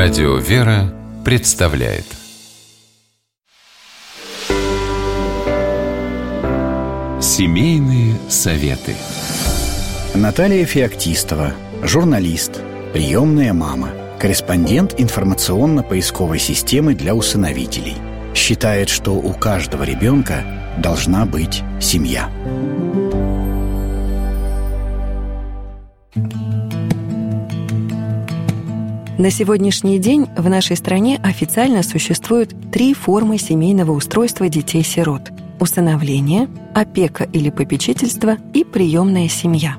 Радио «Вера» представляет Семейные советы Наталья Феоктистова, журналист, приемная мама, корреспондент информационно-поисковой системы для усыновителей. Считает, что у каждого ребенка должна быть семья. На сегодняшний день в нашей стране официально существуют три формы семейного устройства детей-сирот – усыновление, опека или попечительство и приемная семья.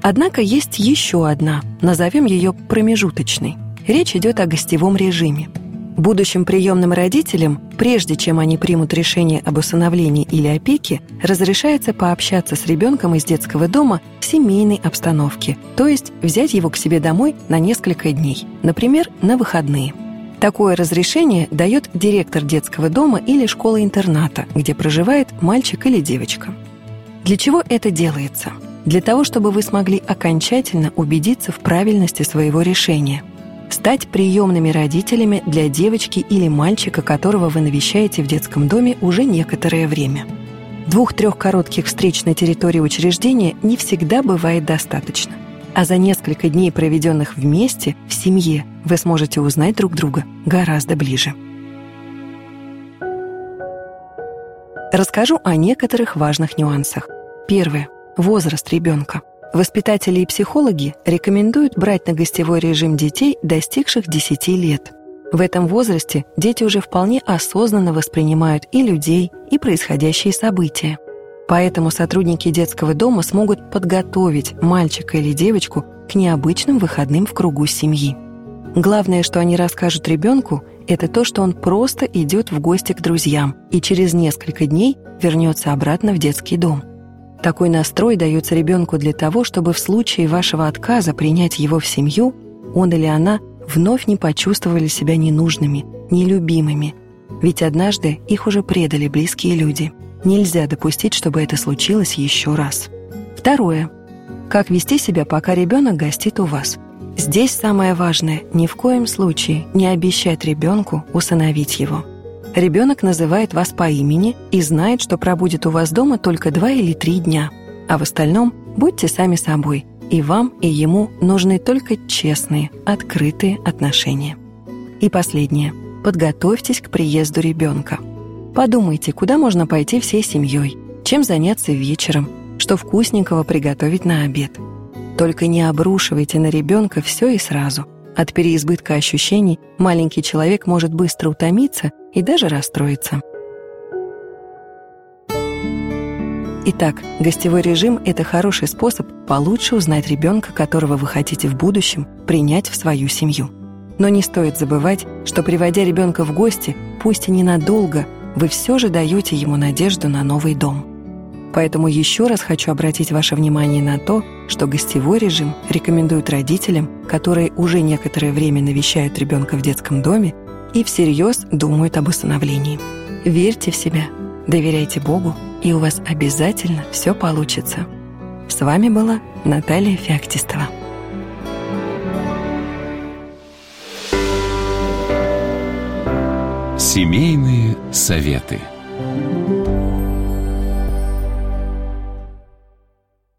Однако есть еще одна, назовем ее промежуточной. Речь идет о гостевом режиме – Будущим приемным родителям, прежде чем они примут решение об усыновлении или опеке, разрешается пообщаться с ребенком из детского дома в семейной обстановке, то есть взять его к себе домой на несколько дней, например, на выходные. Такое разрешение дает директор детского дома или школы-интерната, где проживает мальчик или девочка. Для чего это делается? Для того, чтобы вы смогли окончательно убедиться в правильности своего решения – стать приемными родителями для девочки или мальчика, которого вы навещаете в детском доме уже некоторое время. Двух-трех коротких встреч на территории учреждения не всегда бывает достаточно. А за несколько дней, проведенных вместе, в семье, вы сможете узнать друг друга гораздо ближе. Расскажу о некоторых важных нюансах. Первое. Возраст ребенка – Воспитатели и психологи рекомендуют брать на гостевой режим детей, достигших 10 лет. В этом возрасте дети уже вполне осознанно воспринимают и людей, и происходящие события. Поэтому сотрудники детского дома смогут подготовить мальчика или девочку к необычным выходным в кругу семьи. Главное, что они расскажут ребенку, это то, что он просто идет в гости к друзьям и через несколько дней вернется обратно в детский дом. Такой настрой дается ребенку для того, чтобы в случае вашего отказа принять его в семью, он или она вновь не почувствовали себя ненужными, нелюбимыми. Ведь однажды их уже предали близкие люди. Нельзя допустить, чтобы это случилось еще раз. Второе. Как вести себя, пока ребенок гостит у вас? Здесь самое важное – ни в коем случае не обещать ребенку усыновить его – Ребенок называет вас по имени и знает, что пробудет у вас дома только два или три дня. А в остальном будьте сами собой, и вам, и ему нужны только честные, открытые отношения. И последнее. Подготовьтесь к приезду ребенка. Подумайте, куда можно пойти всей семьей, чем заняться вечером, что вкусненького приготовить на обед. Только не обрушивайте на ребенка все и сразу – от переизбытка ощущений маленький человек может быстро утомиться и даже расстроиться. Итак, гостевой режим – это хороший способ получше узнать ребенка, которого вы хотите в будущем принять в свою семью. Но не стоит забывать, что приводя ребенка в гости, пусть и ненадолго, вы все же даете ему надежду на новый дом – Поэтому еще раз хочу обратить ваше внимание на то, что гостевой режим рекомендуют родителям, которые уже некоторое время навещают ребенка в детском доме и всерьез думают об усыновлении. Верьте в себя, доверяйте Богу, и у вас обязательно все получится. С вами была Наталья Феоктистова. Семейные советы.